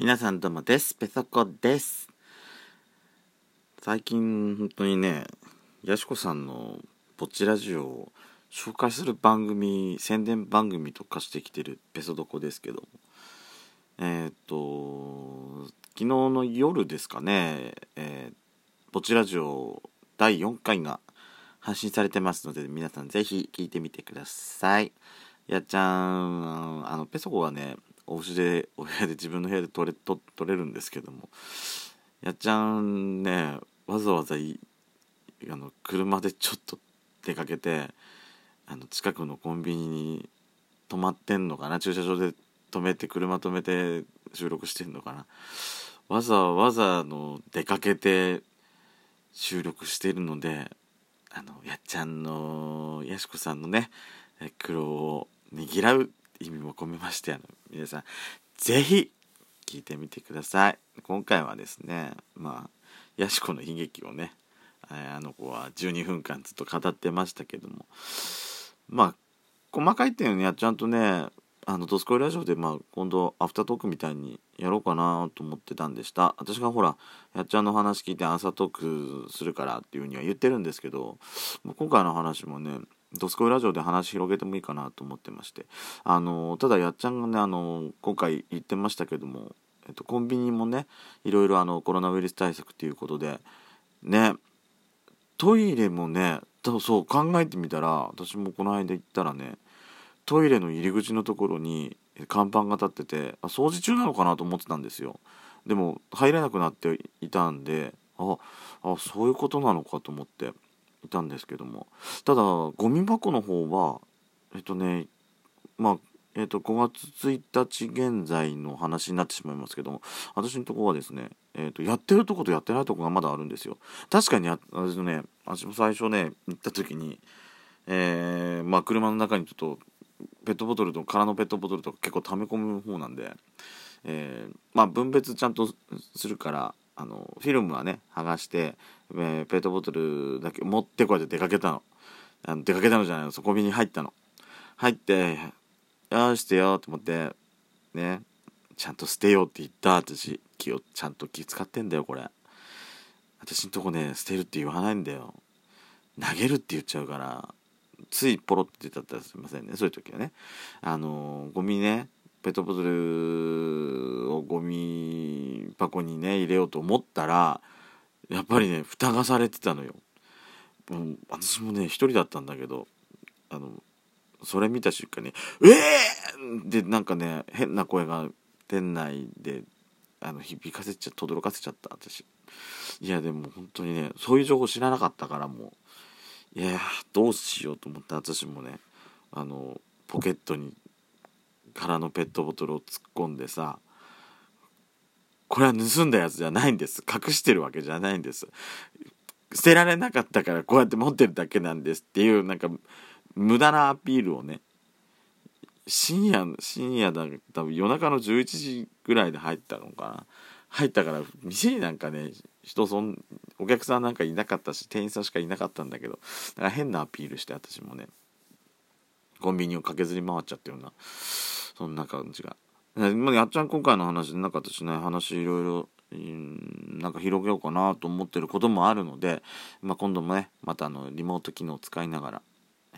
皆さんどうもです。ペソコです。最近本当にね、やしこさんのぼっちラジオを紹介する番組、宣伝番組と化してきてるペソドコですけどえっ、と、昨日の夜ですかね、えー、ぼっちラジオ第4回が配信されてますので、皆さんぜひ聞いてみてください。やっちゃん、あの、ペソコはね、お家でお部屋で自分の部屋で撮れ撮れるんですけども。やっちゃんねわざわざあの車でちょっと出かけてあの近くのコンビニに止まってんのかな？駐車場で止めて車止めて収録してんのかな？わざわざの出かけて収録してるのであのやっちゃんのやしこさんのね苦労をねぎらう意味も込めましてあの皆さん是非聞いてみてください。今回はですねまあやしこの悲劇をねあの子は12分間ずっと語ってましたけどもまあ細かい点やちゃんとねあの「ドスコイラジオ」で、まあ、今度アフタートークみたいにやろうかなと思ってたんでした。私がほらやっちゃんの話聞いてアンサートークするからっていうふうには言ってるんですけど今回の話もねドスコイラジオで話広げてもいいかなと思ってまして。あのただやっちゃんがねあの今回言ってましたけども、えっと、コンビニもねいろいろあのコロナウイルス対策ということでねトイレもねそう考えてみたら私もこの間行ったらねトイレの入り口のところに看板が立っててあ掃除中なのかなと思ってたんですよ。でも入れなくなっていたんでああそういうことなのかと思って。いたんですけども。ただゴミ箱の方はえっとねまあえっと5月1日現在の話になってしまいますけども私のとこはですね、えっとやってるとことやってないとこがまだあるんですよ。確かに私のね私も最初ね行った時にえー、まあ車の中にちょっとペットボトルと空のペットボトルとか結構溜め込む方なんで、えー、まあ分別ちゃんとするからあのフィルムはね剥がして、えー、ペットボトルだけ持ってこうやって出かけたの。あの出かけたのじゃないの。そこに入ったの。入ってよしてよと思ってねちゃんと捨てようって言った私。気をちゃんと気使ってんだよこれ。私んとこね捨てるって言わないんだよ。投げるって言っちゃうからついポロって出たったらすいませんね。そういう時はね。あのゴミねペットボトルをゴミ箱にね入れようと思ったらやっぱりね蓋がされてたのよ。う、私もね一人だったんだけどあのそれ見た瞬間に「ええー!」でなんかね変な声が店内であの響かせちゃ轟かせちゃった私いやでも本当にねそういう情報知らなかったからもういやどうしようと思って私もねあのポケットに空のペットボトルを突っ込んでさこれは盗んだやつじゃないんです。隠してるわけじゃないんです。捨てられなかったからこうやって持ってるだけなんです。っていうなんか無駄なアピールをね深夜深夜だ多分夜中の11時ぐらいで入ったのかな。入ったから店になんかね人そんお客さんなんかいなかったし店員さんしかいなかったんだけどだか変なアピールして私もね。コンビニを駆けずり回っちゃったような。そんな感じが。まあ、やっちゃん今回の話でなんか私ね話いろいろなんか広げようかなと思ってることもあるので、まあ、今度もねまたあのリモート機能を使いながら、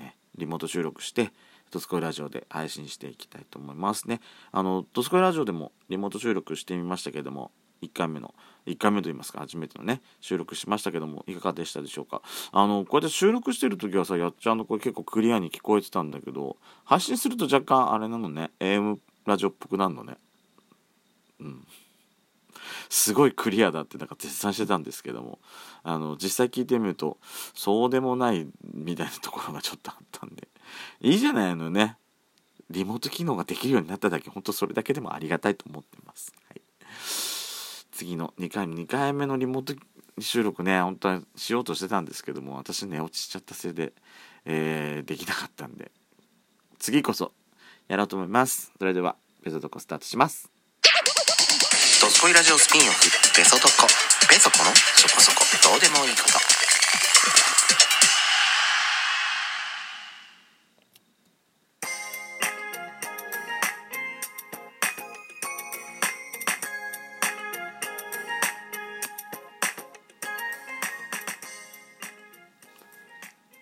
ね、リモート収録してとすこいラジオで配信していきたいと思いますね。あのとすこいラジオでもリモート収録してみましたけども1回目の1回目と言いますか初めてのね収録しましたけどもいかがでしたでしょうか？あのこうやって収録してる時はさやっちゃんの声結構クリアに聞こえてたんだけど発信すると若干あれなのね AM ラジオっぽくなるのね。うん。すごいクリアだってなんか絶賛してたんですけどもあの実際聞いてみるとそうでもないみたいなところがちょっとあったんでいいじゃないのね。リモート機能ができるようになっただけ本当それだけでもありがたいと思ってます。はい。次の2回目2回目のリモート収録ね本当はしようとしてたんですけども私寝落ちちゃったせいで、えー、できなかったんで。次こそやろうと思います。それではベソドコスタートします。ドスコイラジオスピンオフベソトコ。ベソコのそこそこ。どうでもいいこと。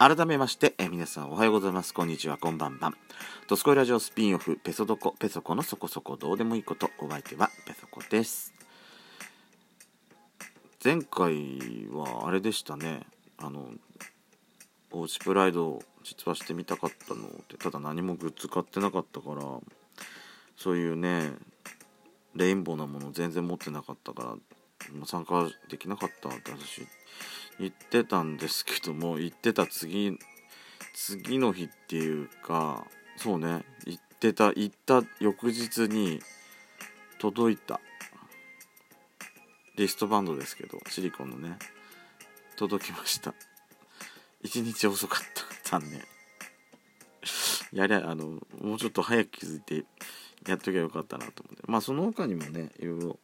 改めまして、えー皆さんおはようございます。こんにちは、こんばんばん。ドスコイラジオスピンオフ、ペソドコ、ペソコのそこそこどうでもいいこと、お相手はペソコです。前回はあれでしたね、あの、おうちプライドを実はしてみたかったので、ただ何もグッズ買ってなかったから、そういうね、レインボーなもの全然持ってなかったから、もう参加できなかったって私言ってたんですけども言ってた次次の日っていうかそうね言ってた行った翌日に届いた。リストバンドですけどシリコンのね。届きました。一日遅かった。残念。やりゃあのもうちょっと早く気づいてやっときゃよかったなと思って。まあその他にもねいろいろ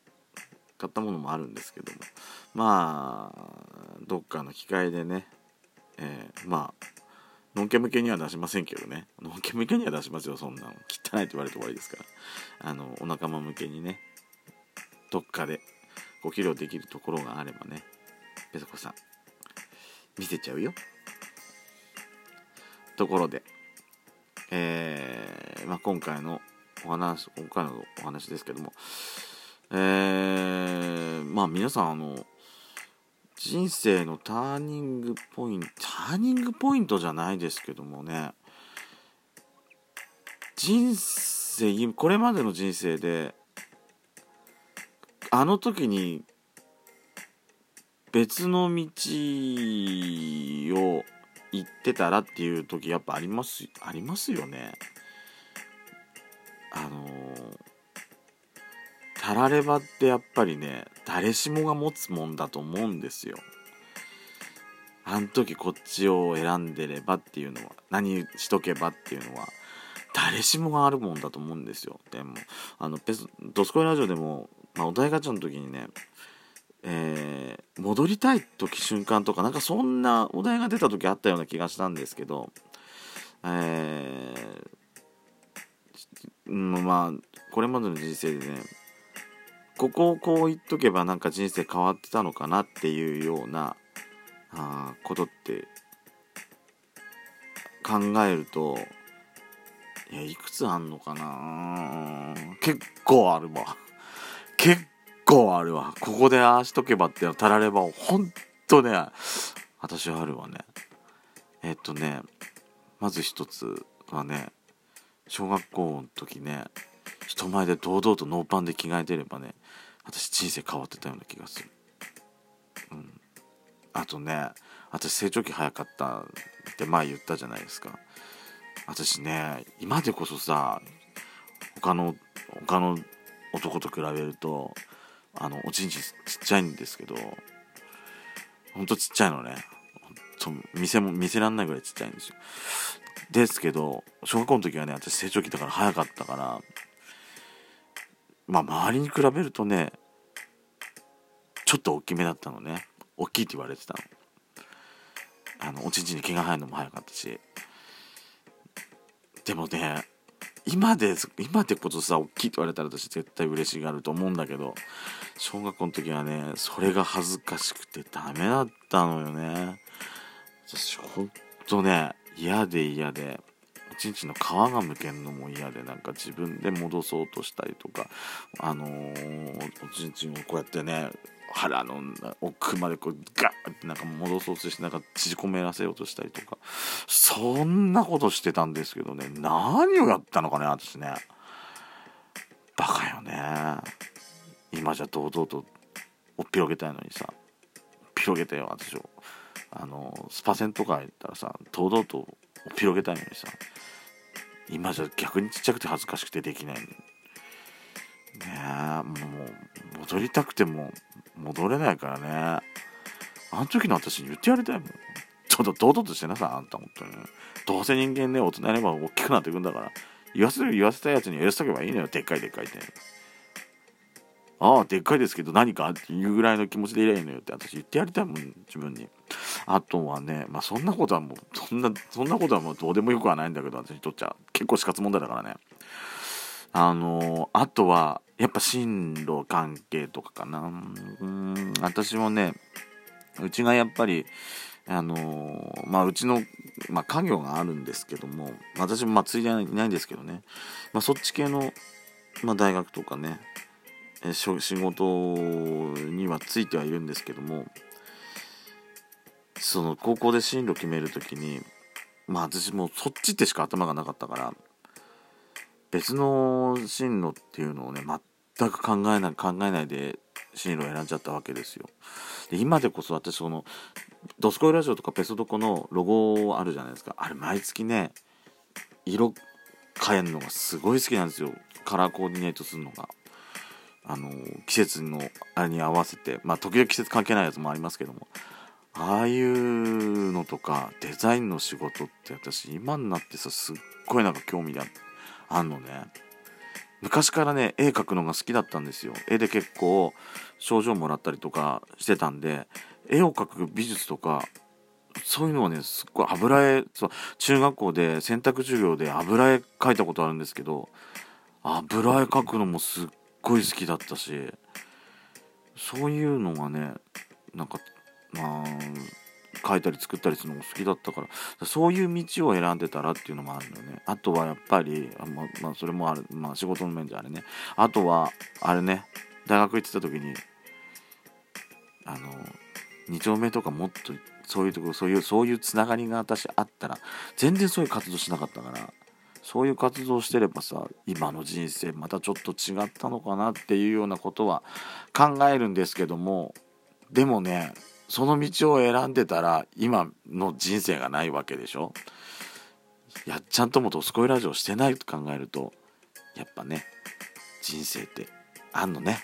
買ったものもあるんですけども。まあどっかの機会でね、えーまあのんけ向けには出しませんけどね。のんけ向けには出しますよそんなの。汚いって言われて終わりですから。あのお仲間向けにねどっかでご披露できるところがあればね。ペソコさん見せちゃうよ。ところでえーまあ、今回のお話今回のお話ですけども。えー、まあ皆さんあの人生のターニングポイントターニングポイントじゃないですけどもね。人生これまでの人生であの時に別の道を行ってたらっていう時やっぱありますありますよね。たらればってやっぱりね誰しもが持つもんだと思うんですよ。あん時こっちを選んでればっていうのは何しとけばっていうのは誰しもがあるもんだと思うんですよ。でもあのペスドスコイラジオでも、まあ、お題ガチャの時にねえー戻りたい時瞬間とかなんかそんなお題が出た時あったような気がしたんですけどえーまあこれまでの人生でねここをこう言っとけばなんか人生変わってたのかなっていうようなあことって考えるといやいくつあんのかな。結構あるわ。結構あるわ。ここでああしとけばっていうのたらればをほんとね私はあるわね。えっとねまず一つはね小学校の時ね人前で堂々とノーパンで着替えてればね私人生変わってたような気がする。うん。あとね私成長期早かったって前言ったじゃないですか。私ね今でこそさ他の他の男と比べるとあのおちんちんちっちゃいんですけどほんとちっちゃいのね。ほんと見せも見せらんないぐらいちっちゃいんですよ。ですけど小学校の時はね私成長期だから早かったからまあ周りに比べるとねちょっと大きめだったのね。大きいって言われてたの。あのおちんちんに毛が生えるのも早かったし。でもね今で今でこそさ大きいって言われたら私絶対嬉しがると思うんだけど小学校の時はねそれが恥ずかしくてダメだったのよね。私ほんとね嫌で嫌で。おちんちんの皮がむけんのも嫌でなんか自分で戻そうとしたりとかあのーおちんちんをこうやってね腹の奥までこうガーってなんか戻そうとしてなんか縮こめらせようとしたりとかそんなことしてたんですけどね何をやったのかね私ね。バカよね。今じゃ堂々とおっぴろげたいのにさおっぴろげてよ私を。あのスパセンとか行ったらさ堂々とおっぴろげたいのにさ。今じゃ逆にちっちゃくて恥ずかしくてできないのに。ねえもう戻りたくても戻れないからね。あの時の私に言ってやりたいもん。ちょっと堂々としてなさいあんた本当に。どうせ人間ね大人になれば大きくなっていくんだから。言わせる言わせたやつには言わせとけばいいのよ。でっかいでっかいって。ああでっかいですけど何かっていうぐらいの気持ちでいればいいのよって私言ってやりたいもん自分に。あとはねまあそんなことはもうそんなそんなことはもうどうでもよくはないんだけど私にとっちゃ。結構死活問題だからね。あのあとはやっぱ進路関係とかかな。うん私もねうちがやっぱりあの、まあうちの、まあ、家業があるんですけども私もまあついでいないんですけどね、まあ、そっち系の、まあ、大学とかね仕事にはついてはいるんですけどもその高校で進路決める時にまあ私もうそっちってしか頭がなかったから別の進路っていうのをね全く考えない考えないで進路を選んじゃったわけですよ。で今でこそ私その「ドスコイラジオ」とかペソドコのロゴあるじゃないですかあれ毎月ね色変えるのがすごい好きなんですよカラーコーディネートするのが。あの季節のあに合わせてまあ時々季節関係ないやつもありますけどもああいうのとかデザインの仕事って私今になってさすっごいなんか興味があんのね。昔からね絵描くのが好きだったんですよ。絵で結構賞状もらったりとかしてたんで絵を描く美術とかそういうのはねすっごい油絵そう中学校で選択授業で油絵描いたことあるんですけど油絵描くのもすっごい好きだったしそういうのがねなんかまあ書いたり作ったりするのも好きだったからそういう道を選んでたらっていうのもあるのよね。あとはやっぱりあ、ままあ、それもある、まあ、仕事の面じゃあれね。あとはあれね大学行ってた時にあの2丁目とかもっとそういうところそういうそういうつながりが私あったら全然そういう活動しなかったからそういう活動してればさ今の人生またちょっと違ったのかなっていうようなことは考えるんですけどもでもねその道を選んでたら今の人生がないわけでしょ？やっちゃんとも「ドスコイラジオ」してないと考えるとやっぱね人生ってあんのね。